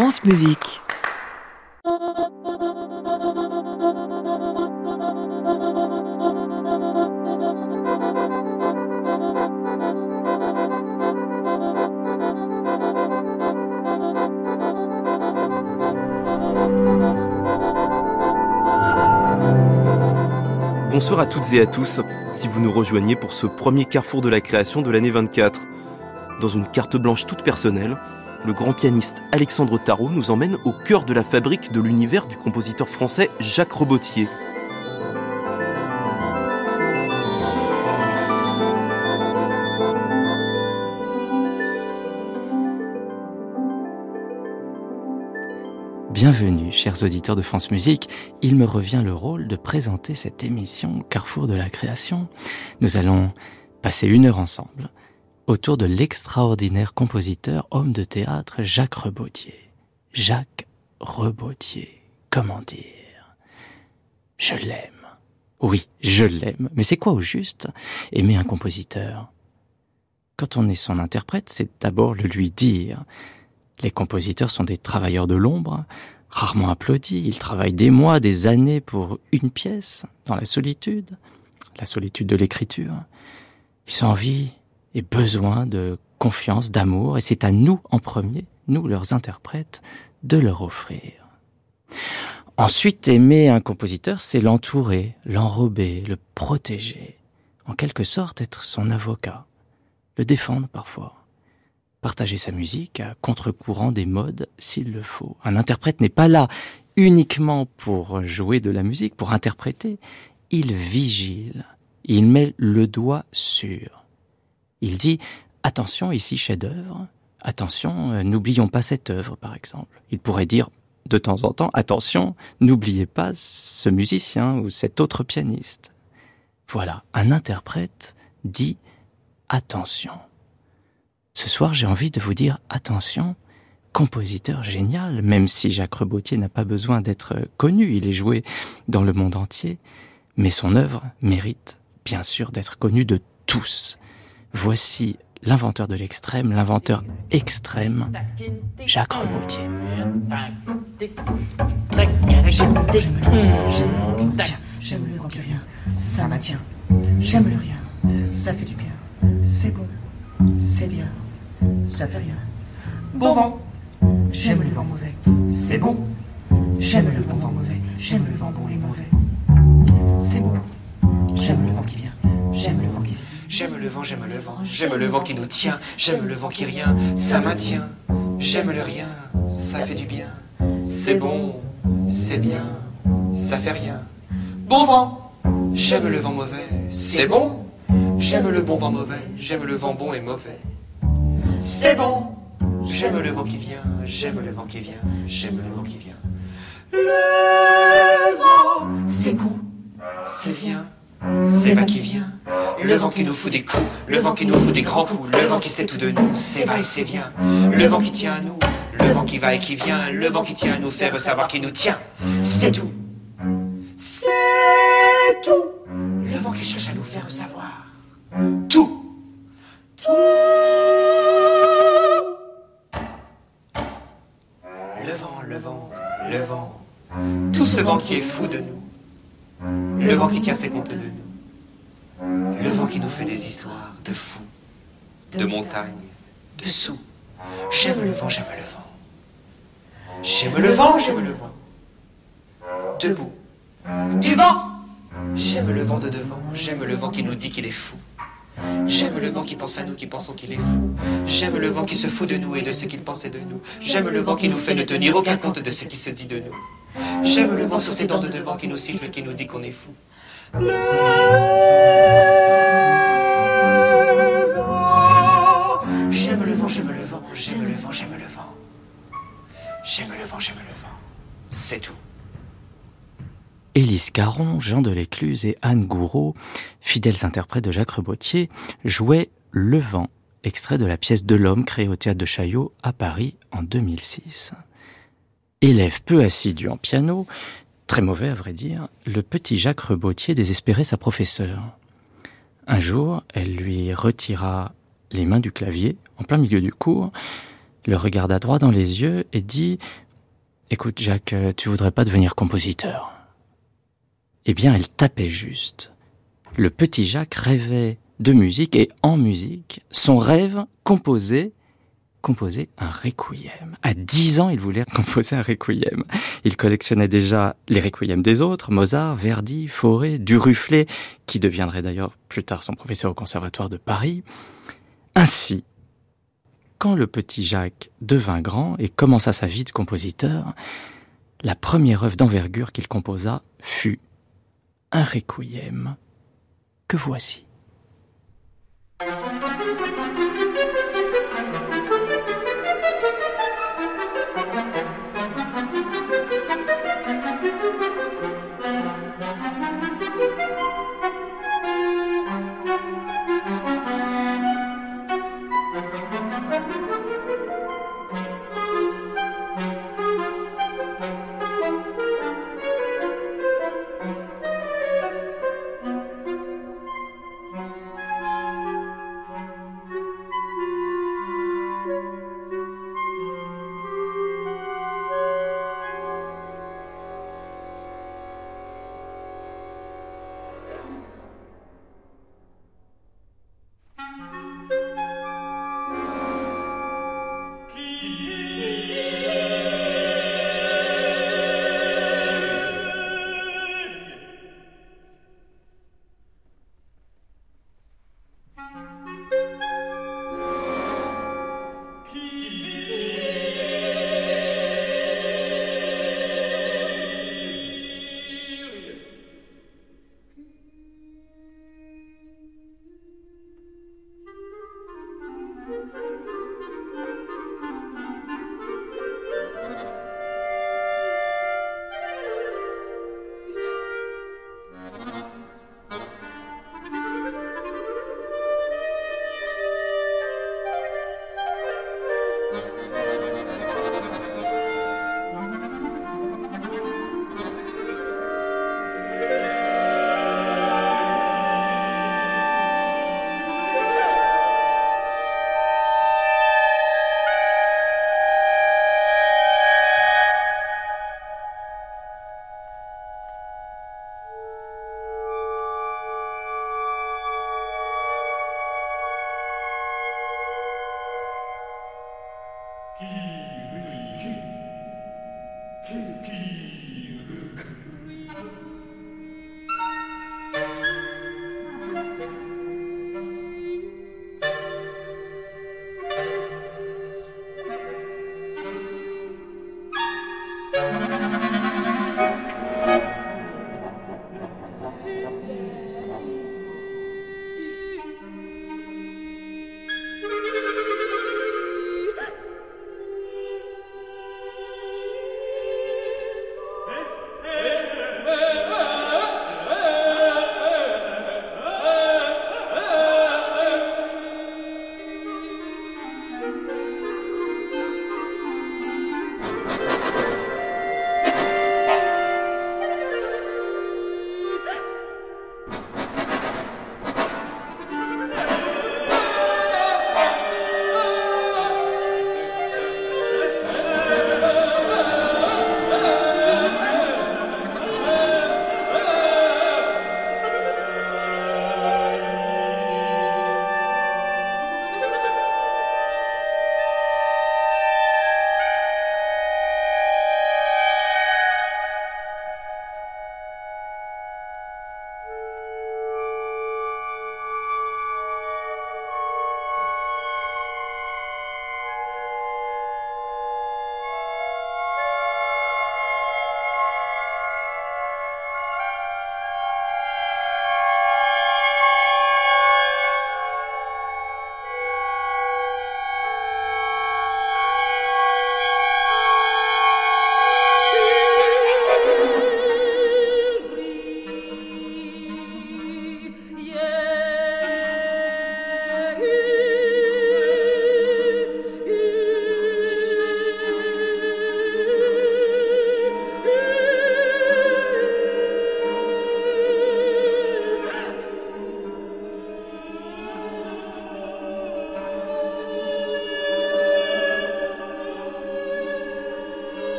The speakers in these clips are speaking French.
France Musique. Bonsoir à toutes et à tous, si vous nous rejoignez pour ce premier carrefour de la création de l'année 24. Dans une carte blanche toute personnelle, le grand pianiste Alexandre Tarot nous emmène au cœur de la fabrique de l'univers du compositeur français Jacques Robottier. Bienvenue, chers auditeurs de France Musique. Il me revient le rôle de présenter cette émission Carrefour de la création. Nous allons passer une heure ensemble autour de l'extraordinaire compositeur, homme de théâtre Jacques Rebottier. Jacques Rebottier, comment dire? Je l'aime. Oui, je l'aime. Mais c'est quoi au juste aimer un compositeur? Quand on est son interprète, c'est d'abord le lui dire. Les compositeurs sont des travailleurs de l'ombre, rarement applaudis. Ils travaillent des mois, des années pour une pièce, dans la solitude, la solitude de l'écriture. Ils ont envie et besoin de confiance, d'amour, et c'est à nous en premier, nous leurs interprètes, de leur offrir. Ensuite, aimer un compositeur, c'est l'entourer, l'enrober, le protéger, en quelque sorte être son avocat, le défendre parfois partager sa musique à contre-courant des modes s'il le faut. Un interprète n'est pas là uniquement pour jouer de la musique, pour interpréter. Il vigile, il met le doigt sur. Il dit attention ici chef-d'œuvre, attention, euh, n'oublions pas cette œuvre par exemple. Il pourrait dire de temps en temps attention, n'oubliez pas ce musicien ou cet autre pianiste. Voilà, un interprète dit attention. Ce soir, j'ai envie de vous dire attention, compositeur génial, même si Jacques Rebottier n'a pas besoin d'être connu, il est joué dans le monde entier, mais son œuvre mérite bien sûr d'être connue de tous. Voici l'inventeur de l'extrême, l'inventeur extrême, Jacques. J'aime le vent qui vient, ça m'attient. J'aime le rien, ça fait du bien. C'est bon, c'est bien ça fait rien. Bon vent, j'aime le vent mauvais, c'est bon. J'aime le bon vent mauvais, j'aime le vent bon et mauvais. C'est bon, j'aime le vent qui vient, j'aime le vent qui vient. J'aime le vent, j'aime le vent, j'aime le vent qui nous tient, j'aime le vent qui rien, ça maintient. J'aime le rien, ça fait du bien. C'est bon, c'est bien, ça fait rien. Bon vent, j'aime le vent mauvais, c'est bon. J'aime le bon vent mauvais, j'aime le vent bon et mauvais. C'est bon. J'aime le vent qui vient, j'aime le vent qui vient, j'aime le vent qui vient. Le vent, c'est goût, c'est vient, c'est va qui vient. Le vent qui nous fout des coups, le vent qui nous fout des grands coups, le vent qui sait tout de nous, c'est va et c'est vient. Le vent qui tient à nous, le vent qui va et qui vient, le vent qui tient à nous faire savoir qui nous tient. C'est tout. C'est tout. Le vent qui cherche à nous faire savoir. Tout. Tout. le vent, tout ce vent qui est fou de nous, le vent qui tient ses comptes de nous, le vent qui nous fait des histoires de fous, de montagnes, de sous. J'aime le vent, j'aime le vent. J'aime le vent, j'aime le vent. Debout. Du vent. J'aime le vent de devant, j'aime le vent qui nous dit qu'il est fou. J'aime le vent qui pense à nous, qui pensons qu'il est fou. J'aime le vent qui se fout de nous et de ce qu'il pensait de nous. J'aime le vent qui nous fait ne tenir aucun compte de ce qui se dit de nous. J'aime le vent sur ses dents de devant qui nous siffle, qui nous dit qu'on est fou. Le vent. J'aime le vent, j'aime le vent, j'aime le vent, j'aime le vent. J'aime le vent, j'aime le vent. C'est tout. Élise Caron, Jean de l'Écluse et Anne Gouraud, fidèles interprètes de Jacques Rebottier, jouaient Le vent, extrait de la pièce de l'homme créée au théâtre de Chaillot à Paris en 2006. Élève peu assidu en piano, très mauvais à vrai dire, le petit Jacques Rebottier désespérait sa professeure. Un jour, elle lui retira les mains du clavier en plein milieu du cours, le regarda droit dans les yeux et dit Écoute, Jacques, tu voudrais pas devenir compositeur? Eh bien, elle tapait juste. Le petit Jacques rêvait de musique et en musique, son rêve composé composer un requiem. À dix ans, il voulait composer un requiem. Il collectionnait déjà les requiems des autres, Mozart, Verdi, Fauré, Duruflé, qui deviendrait d'ailleurs plus tard son professeur au conservatoire de Paris. Ainsi, quand le petit Jacques devint grand et commença sa vie de compositeur, la première œuvre d'envergure qu'il composa fut un requiem que voici.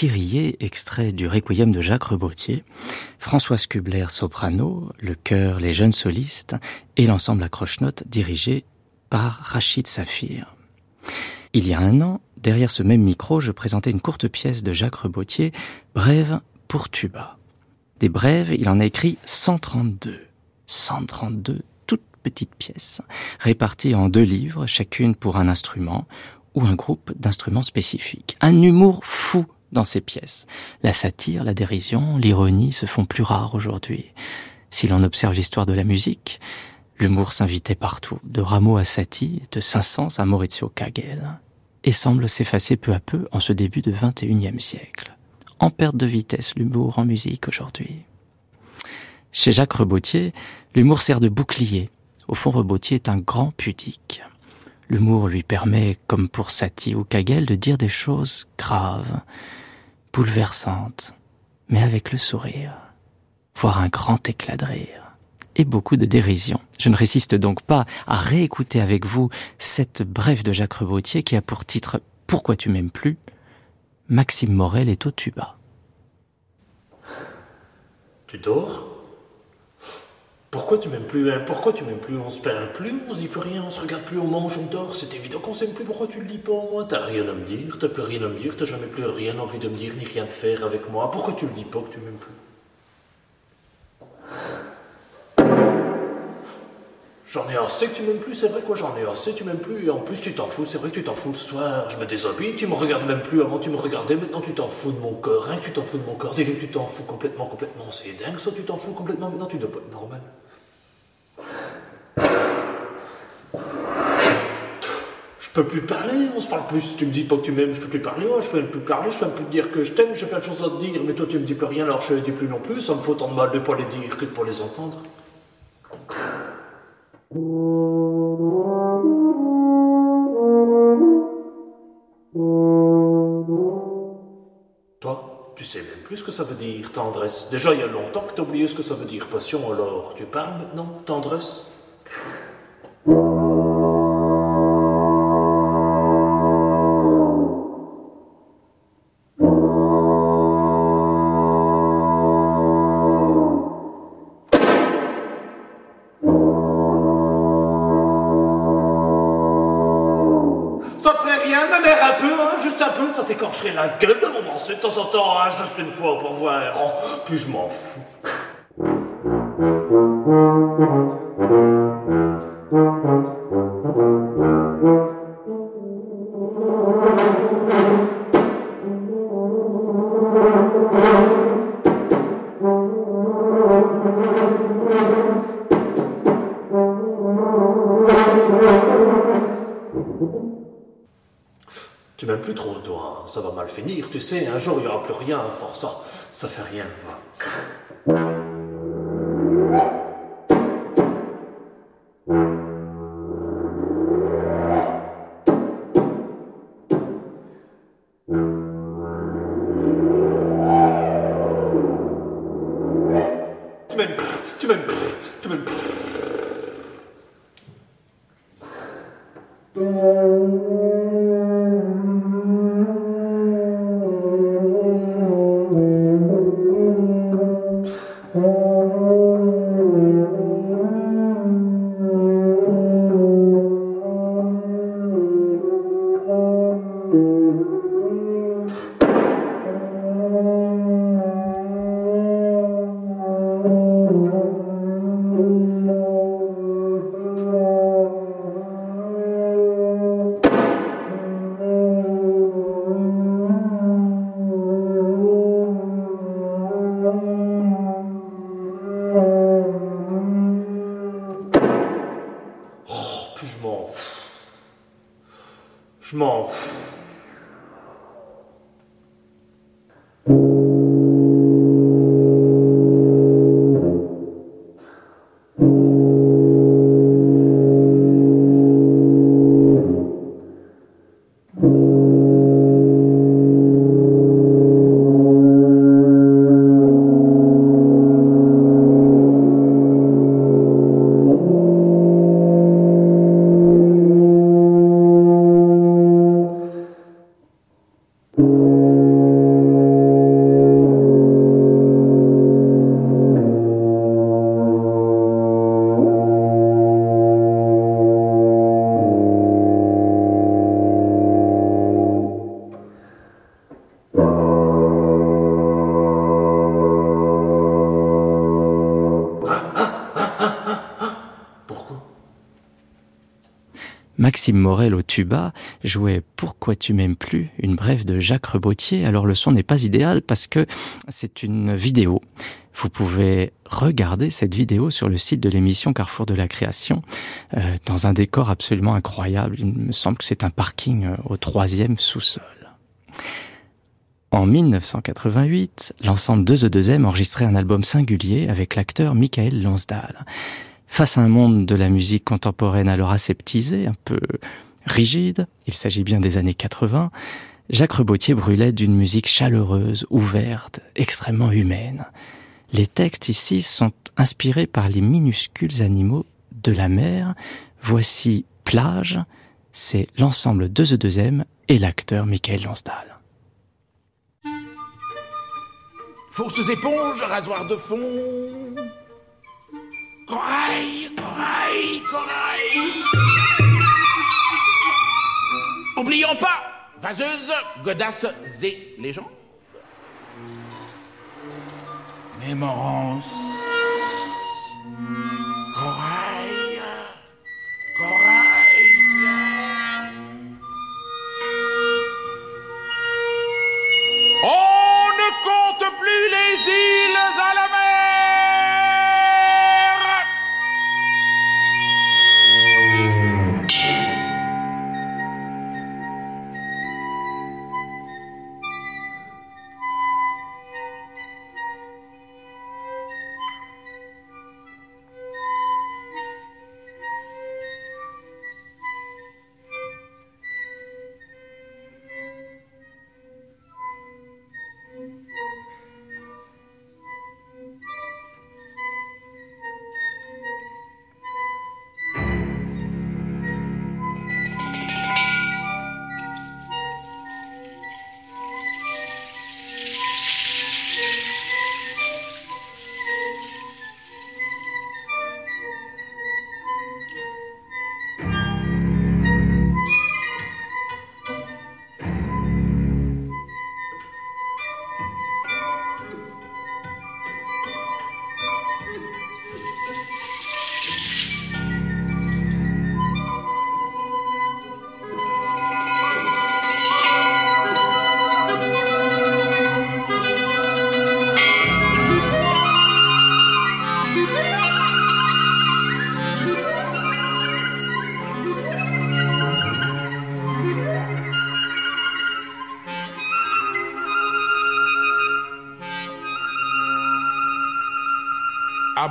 Kyrie, extrait du Requiem de Jacques Rebotier, Françoise Kubler, soprano, le chœur, les jeunes solistes et l'ensemble à croche-notes dirigé par Rachid Safir. Il y a un an, derrière ce même micro, je présentais une courte pièce de Jacques Rebotier, Brève pour tuba. Des brèves, il en a écrit 132. 132 toutes petites pièces, réparties en deux livres, chacune pour un instrument ou un groupe d'instruments spécifiques. Un humour fou dans ces pièces. La satire, la dérision, l'ironie se font plus rares aujourd'hui. Si l'on observe l'histoire de la musique, l'humour s'invitait partout, de Rameau à Satie, de Saint-Saëns à Maurizio Kagel, et semble s'effacer peu à peu en ce début de XXIe siècle. En perte de vitesse l'humour en musique aujourd'hui. Chez Jacques Rebotier, l'humour sert de bouclier. Au fond, Rebotier est un grand pudique. L'humour lui permet, comme pour Satie ou Kagel, de dire des choses graves, bouleversante, mais avec le sourire, voire un grand éclat de rire et beaucoup de dérision. Je ne résiste donc pas à réécouter avec vous cette brève de Jacques Rebautier qui a pour titre Pourquoi tu m'aimes plus? Maxime Morel est au tuba. Tu dors? Pourquoi tu m'aimes plus hein? Pourquoi tu m'aimes plus? On se parle plus, on se dit plus rien, on se regarde plus, on mange, on dort. C'est évident qu'on s'aime plus. Pourquoi tu le dis pas au moins T'as rien à me dire, t'as plus rien à me dire, t'as jamais plus rien envie de me dire ni rien de faire avec moi. Pourquoi tu le dis pas que tu m'aimes plus? J'en ai assez que tu m'aimes plus, c'est vrai quoi, j'en ai assez, tu m'aimes plus, et en plus tu t'en fous, c'est vrai que tu t'en fous le soir, je me déshabille, tu me regardes même plus, avant tu me regardais, maintenant tu t'en fous de mon corps, hein, tu t'en fous de mon corps, dis-le que tu t'en fous complètement, complètement, c'est dingue ça, tu t'en fous complètement, maintenant tu dois pas être normal. Peux plus parler, on se parle plus, tu me dis pas que tu m'aimes, je peux plus parler, je peux plus parler, je peux plus te dire que je t'aime, j'ai plein de choses à te dire, mais toi tu me dis plus rien, alors je ne dis plus non plus, ça me faut tant de mal de pas les dire que de pas les entendre. Toi, tu sais même plus ce que ça veut dire, tendresse. Déjà, il y a longtemps que tu as oublié ce que ça veut dire, passion, alors tu parles maintenant, tendresse? La gueule de m'embrasser de temps en temps, hein, juste une fois pour voir. Oh, puis je m'en fous. Ça va mal finir, tu sais, un jour il n'y aura plus rien à force, ça, ça fait rien. Maxime Morel au tuba jouait Pourquoi tu m'aimes plus, une brève de Jacques Rebotier. Alors le son n'est pas idéal parce que c'est une vidéo. Vous pouvez regarder cette vidéo sur le site de l'émission Carrefour de la Création, euh, dans un décor absolument incroyable. Il me semble que c'est un parking euh, au troisième sous-sol. En 1988, l'ensemble 2E2M enregistrait un album singulier avec l'acteur Michael Lonsdal. Face à un monde de la musique contemporaine alors aseptisé, un peu rigide, il s'agit bien des années 80, Jacques Rebotier brûlait d'une musique chaleureuse, ouverte, extrêmement humaine. Les textes ici sont inspirés par les minuscules animaux de la mer. Voici Plage, c'est l'ensemble 2E2M et l'acteur Michael Lonsdal. Fources éponges, rasoir de fond, Corail, corail, corail. Oublions pas, vaseuse, godasse et les gens. Mémorance.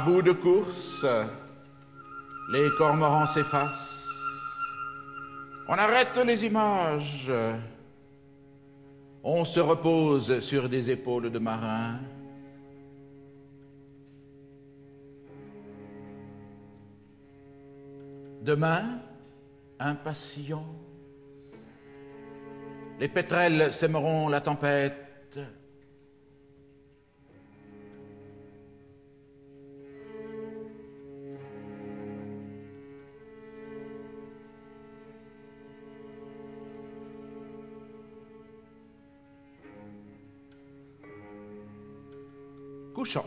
Bout de course, les cormorans s'effacent. On arrête les images. On se repose sur des épaules de marins. Demain, impatient, les pétrels sèmeront la tempête. Couchant.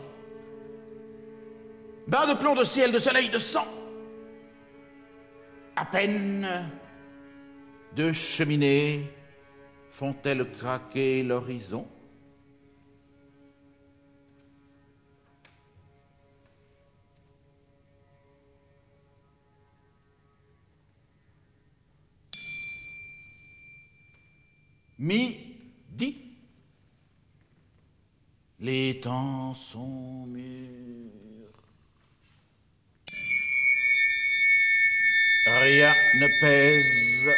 Bain de plomb de ciel, de soleil, de sang. À peine deux cheminées font-elles craquer l'horizon. Les temps sont mûrs. Rien ne pèse,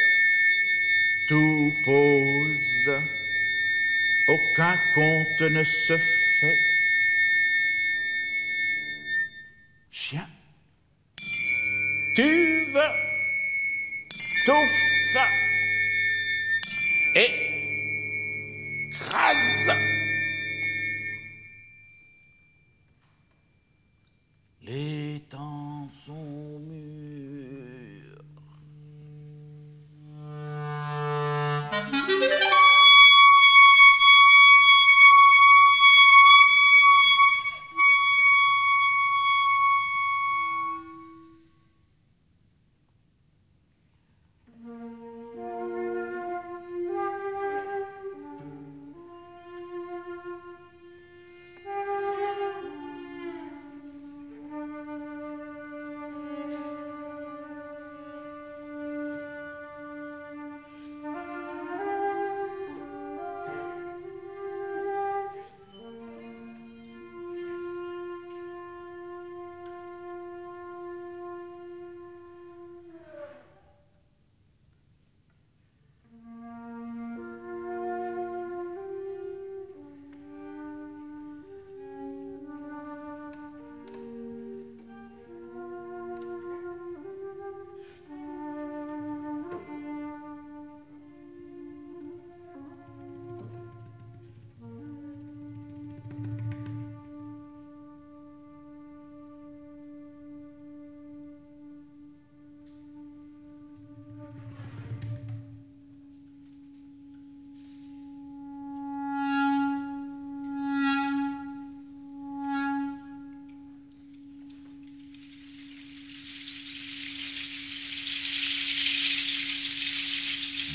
tout pose, aucun compte ne se fait. Chien, tuve, touffe et crase. Temps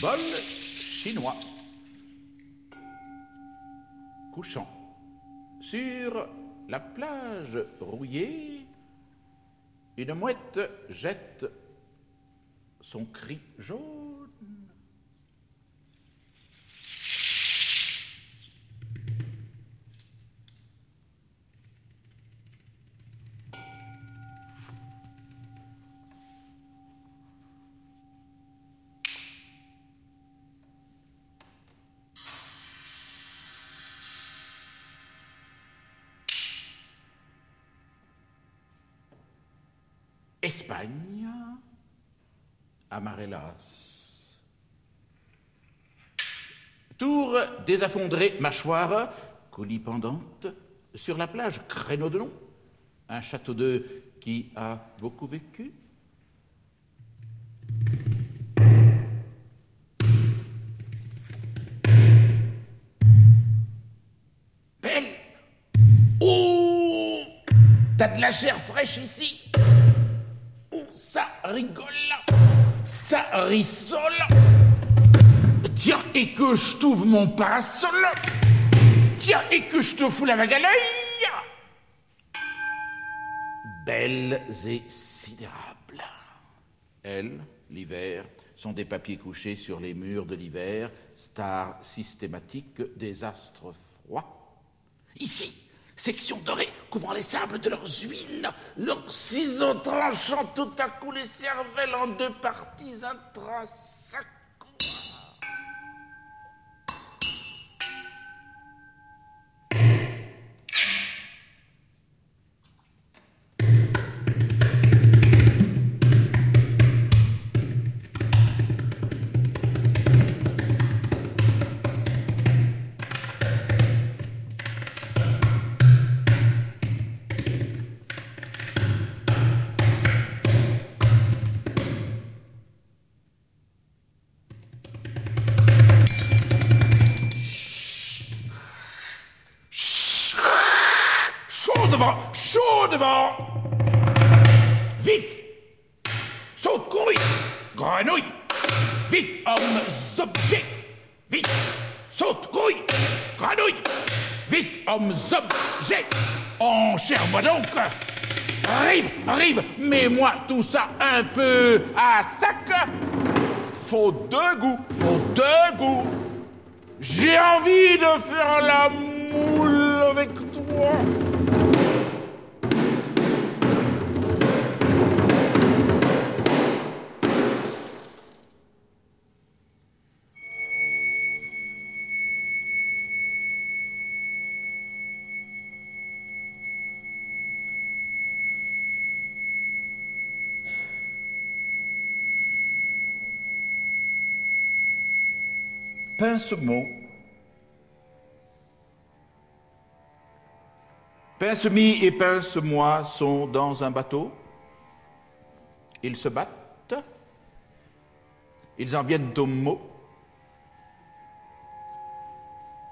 Bol chinois. Couchant. Sur la plage rouillée, une mouette jette son cri jaune. Espagne, Amarellas. Tour désaffondrée, mâchoire, colis pendante, sur la plage, créneau de long, un château d'œuf qui a beaucoup vécu. Belle Oh T'as de la chair fraîche ici ça rigole Ça rissole Tiens, et que je t'ouvre mon parasol Tiens, et que je te fous la vague à l'œil Belles et sidérables. Elles, l'hiver, sont des papiers couchés sur les murs de l'hiver, stars systématiques des astres froids. Ici, section dorée couvrant les sables de leurs huiles, leurs ciseaux tranchant tout à coup les cervelles en deux parties intrinsèques. Donc. Arrive, arrive, mets-moi tout ça un peu à sac. Faut deux goûts, faut deux goûts. J'ai envie de faire la moule avec toi. Pince-mot. Pince-mi et pince-moi sont dans un bateau. Ils se battent. Ils en viennent au mot.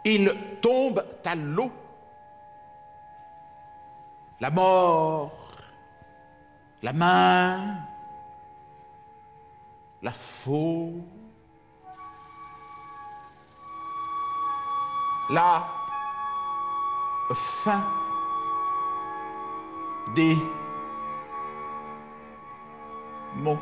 Ils tombent à l'eau. La mort, la main, la faux. La fin des mots.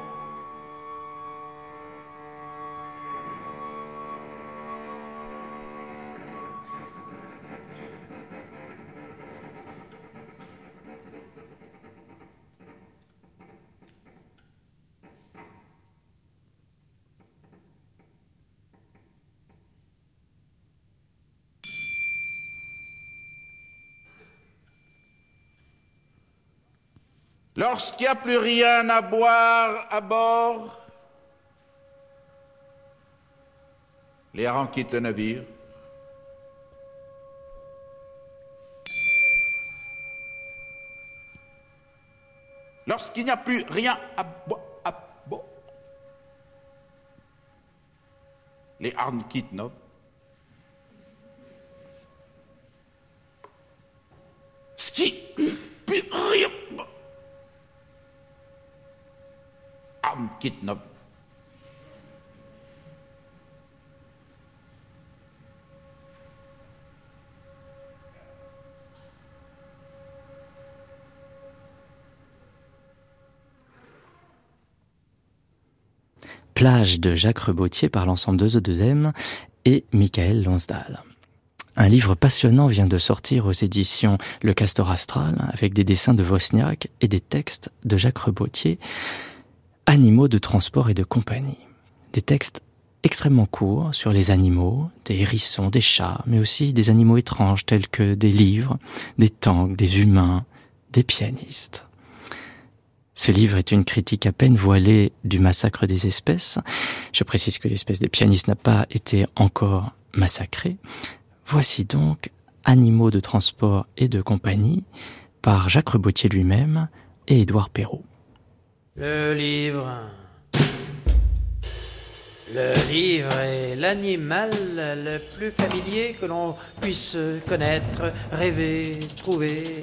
Lorsqu'il n'y a plus rien à boire à bord, les harengs quittent le navire. Lorsqu'il n'y a plus rien à boire à bord, les harengs quittent nos. Ski, plus rien. Arm kidnap. Plage de Jacques Rebotier par l'ensemble de The 2M et Michael Lonsdal. Un livre passionnant vient de sortir aux éditions Le Castor Astral avec des dessins de Wozniak et des textes de Jacques Rebotier, Animaux de transport et de compagnie. Des textes extrêmement courts sur les animaux, des hérissons, des chats, mais aussi des animaux étranges tels que des livres, des tanks, des humains, des pianistes. Ce livre est une critique à peine voilée du massacre des espèces. Je précise que l'espèce des pianistes n'a pas été encore massacrée. Voici donc Animaux de transport et de compagnie par Jacques Rebotier lui-même et Édouard Perrault. Le livre le livre est l'animal le plus familier que l'on puisse connaître, rêver, trouver.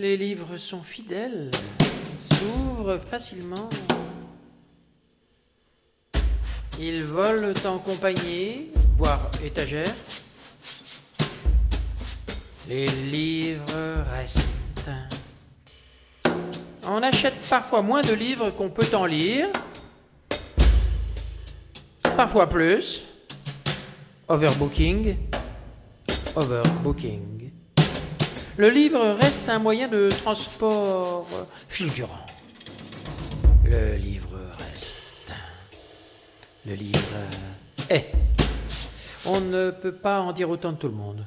Les livres sont fidèles, s'ouvrent facilement. Ils volent en compagnie, voire étagère. Les livres restent. On achète parfois moins de livres qu'on peut en lire parfois plus. Overbooking, overbooking. Le livre reste un moyen de transport fulgurant. Le livre reste. Le livre est. On ne peut pas en dire autant de tout le monde.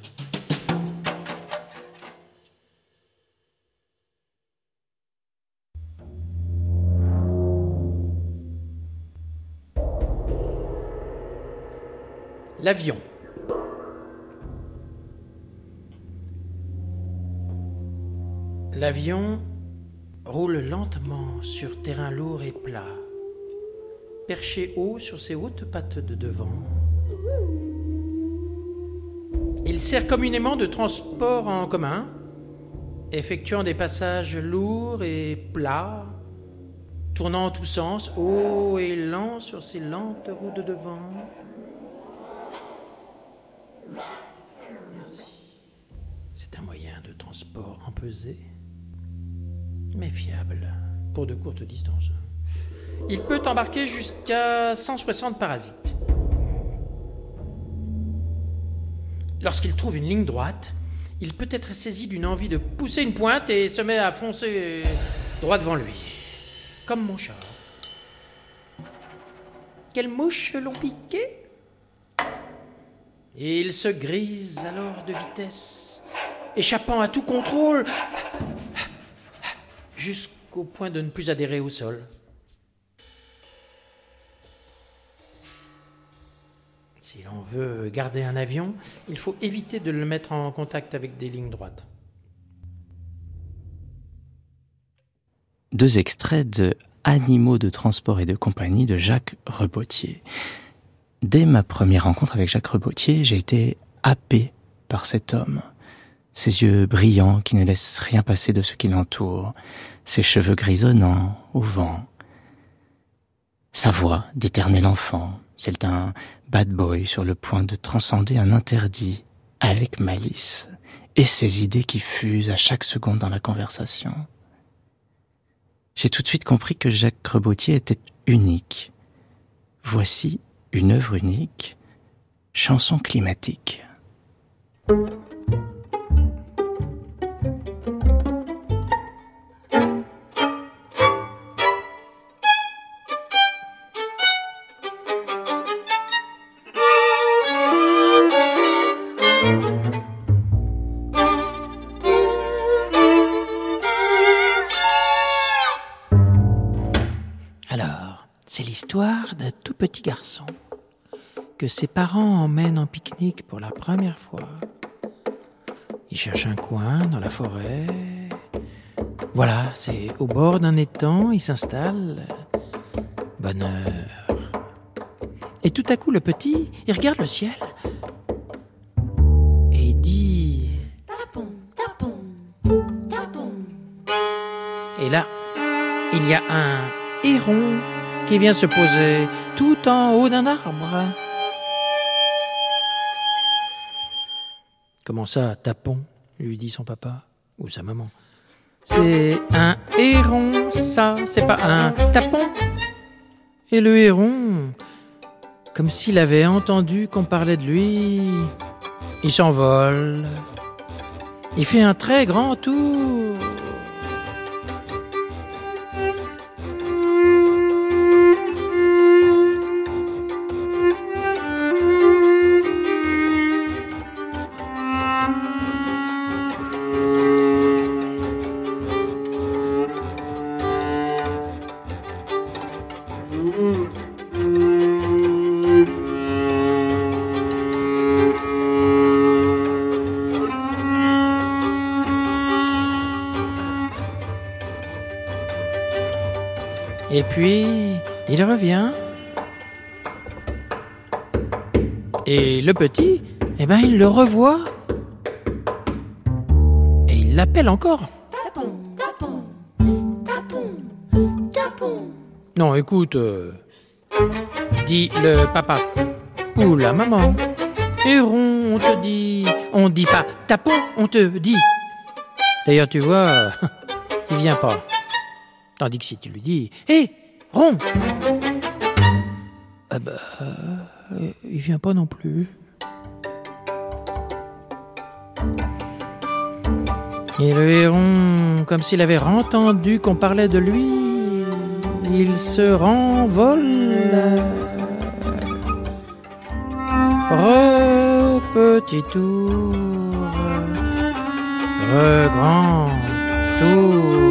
L'avion. L'avion roule lentement sur terrain lourd et plat, perché haut sur ses hautes pattes de devant. Il sert communément de transport en commun, effectuant des passages lourds et plats, tournant en tous sens, haut et lent sur ses lentes roues de devant. C'est un moyen de transport empesé, mais fiable pour de courtes distances. Il peut embarquer jusqu'à 160 parasites. Lorsqu'il trouve une ligne droite, il peut être saisi d'une envie de pousser une pointe et se met à foncer droit devant lui, comme mon chat. Quelle mouche l'ont piqué et il se grise alors de vitesse, échappant à tout contrôle, jusqu'au point de ne plus adhérer au sol. Si l'on veut garder un avion, il faut éviter de le mettre en contact avec des lignes droites. Deux extraits de Animaux de transport et de compagnie de Jacques Rebotier. Dès ma première rencontre avec Jacques Rebotier, j'ai été happé par cet homme. Ses yeux brillants qui ne laissent rien passer de ce qui l'entoure, ses cheveux grisonnants au vent. Sa voix d'éternel enfant, celle d'un bad boy sur le point de transcender un interdit avec malice, et ses idées qui fusent à chaque seconde dans la conversation. J'ai tout de suite compris que Jacques Rebotier était unique. Voici une œuvre unique, chanson climatique. Petit garçon que ses parents emmènent en pique-nique pour la première fois. Il cherche un coin dans la forêt. Voilà, c'est au bord d'un étang, il s'installe. Bonheur. Et tout à coup, le petit, il regarde le ciel. Et il dit Tapon, tapon, tapon. Et là, il y a un héron qui vient se poser tout en haut d'un arbre. Comment ça, tapon lui dit son papa ou sa maman? C'est un héron, ça, c'est pas un tapon. Et le héron, comme s'il avait entendu qu'on parlait de lui, il s'envole. Il fait un très grand tour. Le revoit. Et il l'appelle encore. Tapon, tapon, tapon, tapon. Non, écoute, euh, dit le papa ou la maman. Héron, on te dit, on dit pas tapon, on te dit. D'ailleurs, tu vois, il vient pas. Tandis que si tu lui dis, hé, rond, ah bah, euh, il vient pas non plus. Et le héron, comme s'il avait entendu qu'on parlait de lui, il se renvole. Re petit tour, re grand tour.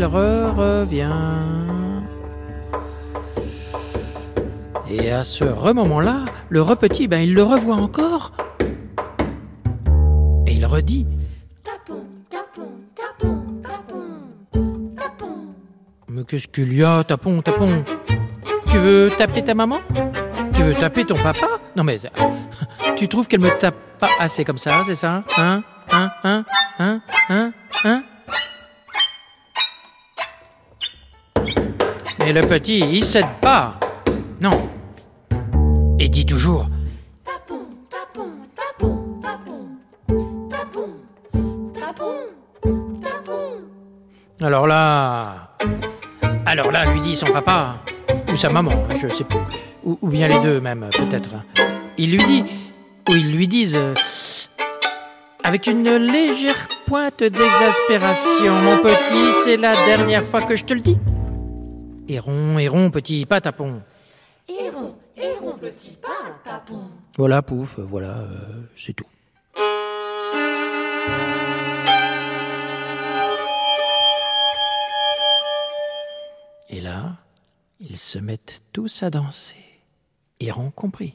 Il re revient. Et à ce re-moment-là, le re-petit, ben, il le revoit encore. Et il redit. Tapon, tapon, tapon, tapon, tapon. Mais qu'est-ce qu'il y a, tapon, tapon? Tu veux taper ta maman? Tu veux taper ton papa? Non mais tu trouves qu'elle me tape pas assez comme ça, c'est ça? Hein? Hein? Hein? Hein? Hein? Hein Mais le petit, il cède pas. Non. Et dit toujours Tapon, tapon, tapon, tapon, tapon, tapon, tapon. Alors là, alors là, lui dit son papa ou sa maman, je sais plus, ou, ou bien les deux même peut-être. Il lui dit, ou ils lui disent, euh, avec une légère pointe d'exaspération, mon petit, c'est la dernière fois que je te le dis. Héron, héron, petit, pas tapon. Héron, héron, petit pas, tapon. Voilà, pouf, voilà, euh, c'est tout. Et là, ils se mettent tous à danser. Héron compris.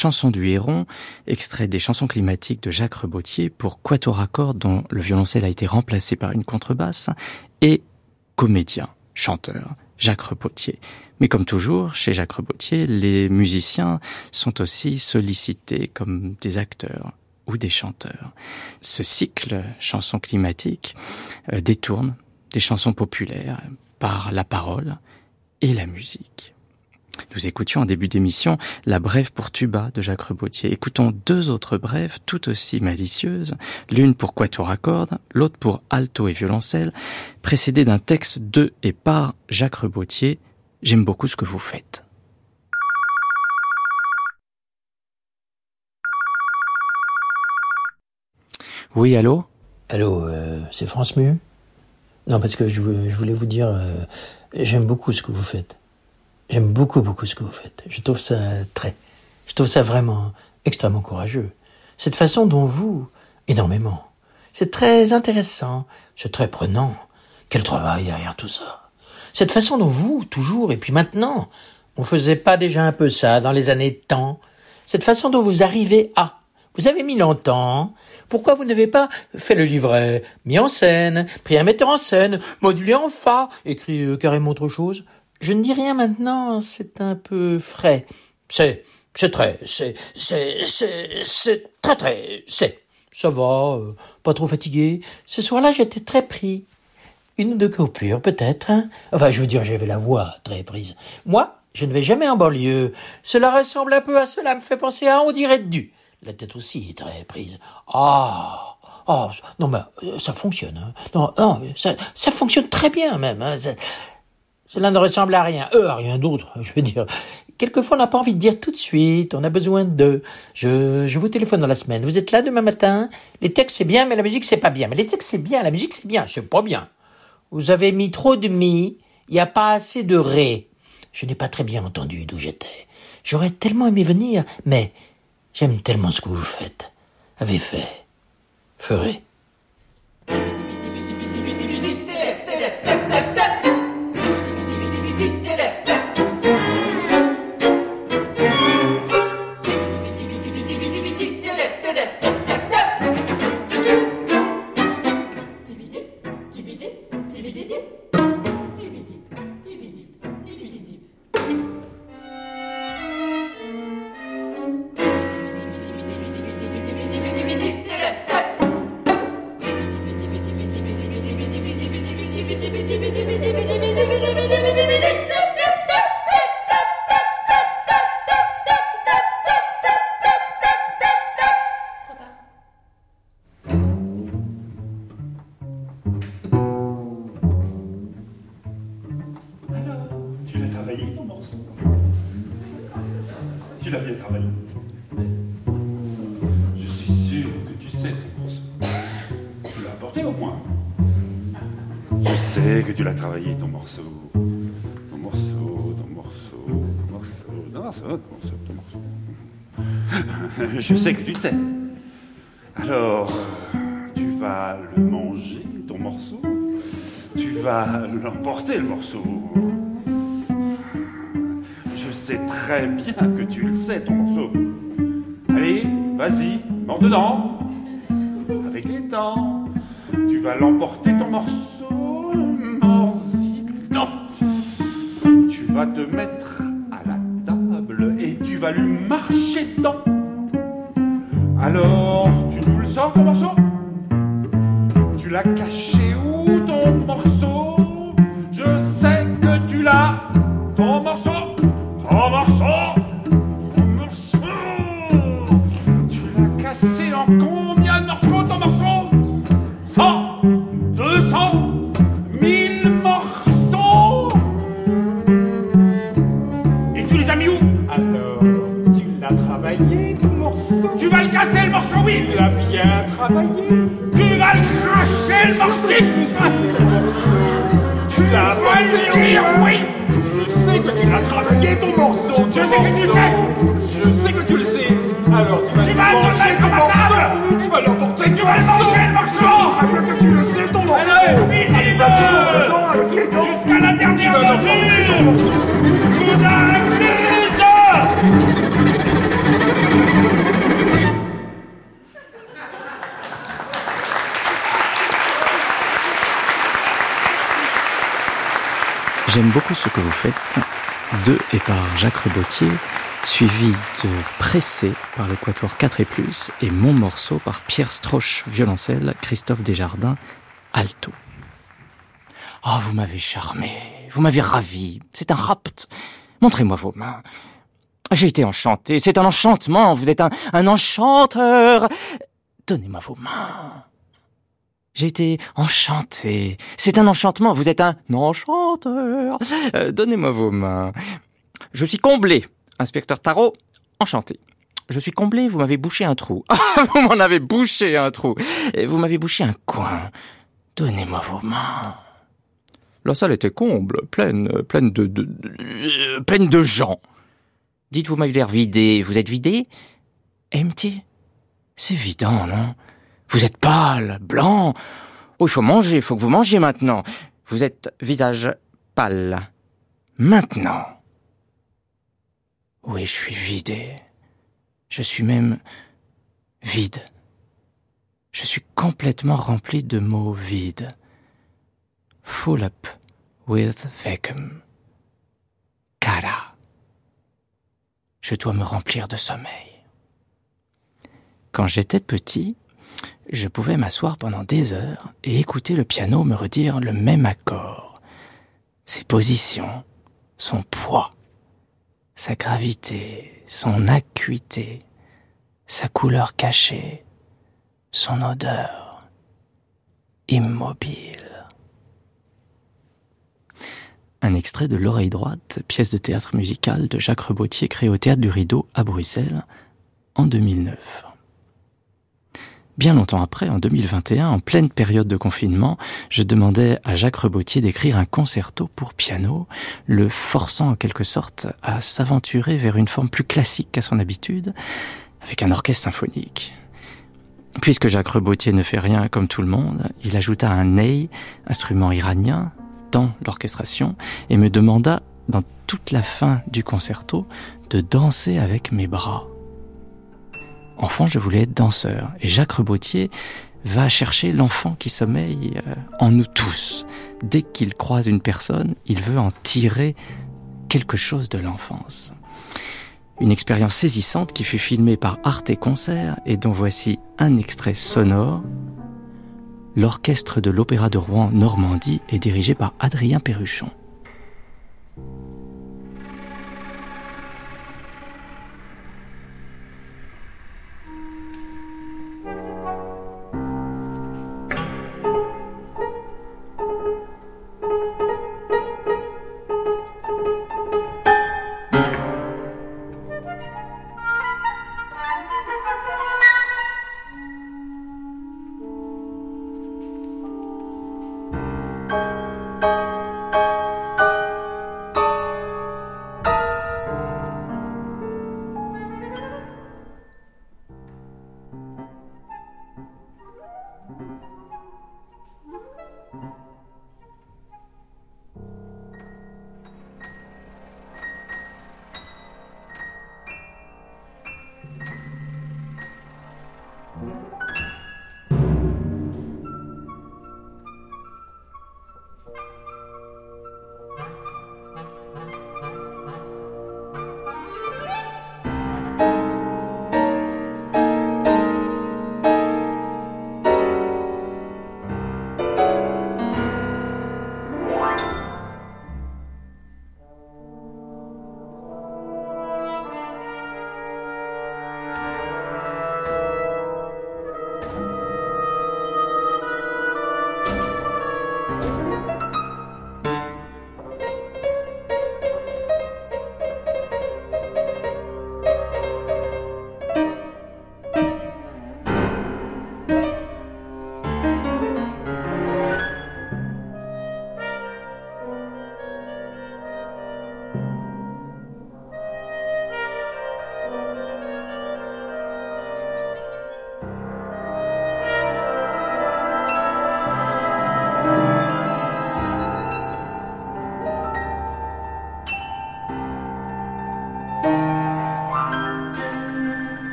Chanson du Héron, extrait des chansons climatiques de Jacques Rebotier pour quatuor à dont le violoncelle a été remplacé par une contrebasse, et Comédien, chanteur, Jacques Rebotier. Mais comme toujours, chez Jacques Rebotier, les musiciens sont aussi sollicités comme des acteurs ou des chanteurs. Ce cycle chansons climatiques euh, détourne des chansons populaires par la parole et la musique. Nous écoutions en début d'émission la brève pour tuba de Jacques Rebotier. Écoutons deux autres brèves tout aussi malicieuses, l'une pour quatuor à l'autre pour alto et violoncelle, précédées d'un texte de et par Jacques Rebotier. J'aime beaucoup ce que vous faites. Oui, allô? Allô, euh, c'est France Mu? Non, parce que je, voulais vous dire, euh, j'aime beaucoup ce que vous faites. J'aime beaucoup, beaucoup ce que vous faites. Je trouve ça très, je trouve ça vraiment extrêmement courageux. Cette façon dont vous, énormément. C'est très intéressant, c'est très prenant. Quel travail derrière tout ça. Cette façon dont vous, toujours, et puis maintenant, on faisait pas déjà un peu ça dans les années de temps. Cette façon dont vous arrivez à. Vous avez mis longtemps. Pourquoi vous n'avez pas fait le livret, mis en scène, pris un metteur en scène, modulé en fa, écrit euh, carrément autre chose? Je ne dis rien maintenant, c'est un peu frais. C'est, c'est très, c'est, c'est, c'est, c'est très très, c'est. Ça va, euh, pas trop fatigué. Ce soir-là, j'étais très pris. Une ou deux coupures, peut-être. Hein enfin, je veux dire, j'avais la voix très prise. Moi, je ne vais jamais en banlieue. Cela ressemble un peu à cela, me fait penser à on dirait du. La tête aussi est très prise. Ah, ah, non mais euh, ça fonctionne. Hein. Non, non, ça, ça fonctionne très bien même. Hein. Cela ne ressemble à rien. Euh, à rien d'autre, je veux dire. Quelquefois, on n'a pas envie de dire tout de suite. On a besoin de. Je, je vous téléphone dans la semaine. Vous êtes là demain matin. Les textes c'est bien, mais la musique c'est pas bien. Mais les textes c'est bien, la musique c'est bien. C'est pas bien. Vous avez mis trop de mi. Il n'y a pas assez de ré. Je n'ai pas très bien entendu d'où j'étais. J'aurais tellement aimé venir, mais J'aime tellement ce que vous faites, avez fait, ferez. Je sais que tu le sais. Alors, tu vas le manger, ton morceau. Tu vas l'emporter, le morceau. Je sais très bien que tu le sais, ton morceau. Allez, vas-y, mors dedans. Avec les dents. Tu vas l'emporter, ton morceau. J'aime beaucoup ce que vous faites, de et par Jacques Rebotier, suivi de Pressé par le Quatuor 4 et plus, et mon morceau par Pierre Stroche, violoncelle, Christophe Desjardins, alto. Oh, vous m'avez charmé, vous m'avez ravi, c'est un rapt. Montrez-moi vos mains. J'ai été enchanté, c'est un enchantement, vous êtes un, un enchanteur. Donnez-moi vos mains. J'ai été enchanté. C'est un enchantement. Vous êtes un enchanteur. Euh, Donnez-moi vos mains. Je suis comblé. Inspecteur Tarot, enchanté. Je suis comblé, vous m'avez bouché un trou. vous m'en avez bouché un trou. Vous m'avez bouché un coin. Donnez-moi vos mains. La salle était comble, pleine, pleine de, de- pleine de gens. Dites, vous m'avez l'air vidé. Vous êtes vidé? Empty? C'est vidant, non? Vous êtes pâle, blanc. Oh, il faut manger, il faut que vous mangiez maintenant. Vous êtes visage pâle. Maintenant. Oui, je suis vidé. Je suis même vide. Je suis complètement rempli de mots vides. Full up with vacuum. Cara. Je dois me remplir de sommeil. Quand j'étais petit, je pouvais m'asseoir pendant des heures et écouter le piano me redire le même accord, ses positions, son poids, sa gravité, son acuité, sa couleur cachée, son odeur, immobile. Un extrait de L'oreille droite, pièce de théâtre musicale de Jacques Rebotier créée au théâtre du Rideau à Bruxelles en 2009. Bien longtemps après, en 2021, en pleine période de confinement, je demandais à Jacques Rebotier d'écrire un concerto pour piano, le forçant en quelque sorte à s'aventurer vers une forme plus classique qu'à son habitude, avec un orchestre symphonique. Puisque Jacques Rebotier ne fait rien comme tout le monde, il ajouta un ney, instrument iranien, dans l'orchestration, et me demanda, dans toute la fin du concerto, de danser avec mes bras. Enfant, je voulais être danseur, et Jacques Rebotier va chercher l'enfant qui sommeille euh, en nous tous. Dès qu'il croise une personne, il veut en tirer quelque chose de l'enfance. Une expérience saisissante qui fut filmée par Arte Concert et dont voici un extrait sonore. L'orchestre de l'Opéra de Rouen Normandie est dirigé par Adrien Perruchon.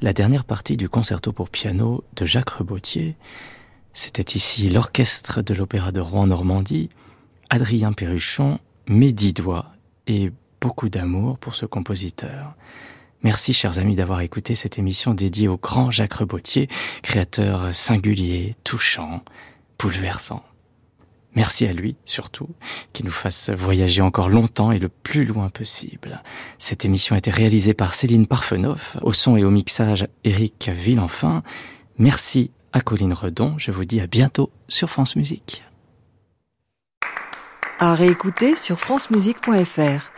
La dernière partie du concerto pour piano de Jacques Rebautier. C'était ici l'orchestre de l'Opéra de Rouen-Normandie, Adrien Perruchon, mes dix doigts et beaucoup d'amour pour ce compositeur. Merci, chers amis, d'avoir écouté cette émission dédiée au grand Jacques Rebautier, créateur singulier, touchant, bouleversant. Merci à lui, surtout, qui nous fasse voyager encore longtemps et le plus loin possible. Cette émission a été réalisée par Céline Parfenoff, au son et au mixage Eric Villenfin. Merci à Colline Redon. Je vous dis à bientôt sur France Musique. À réécouter sur francemusique.fr.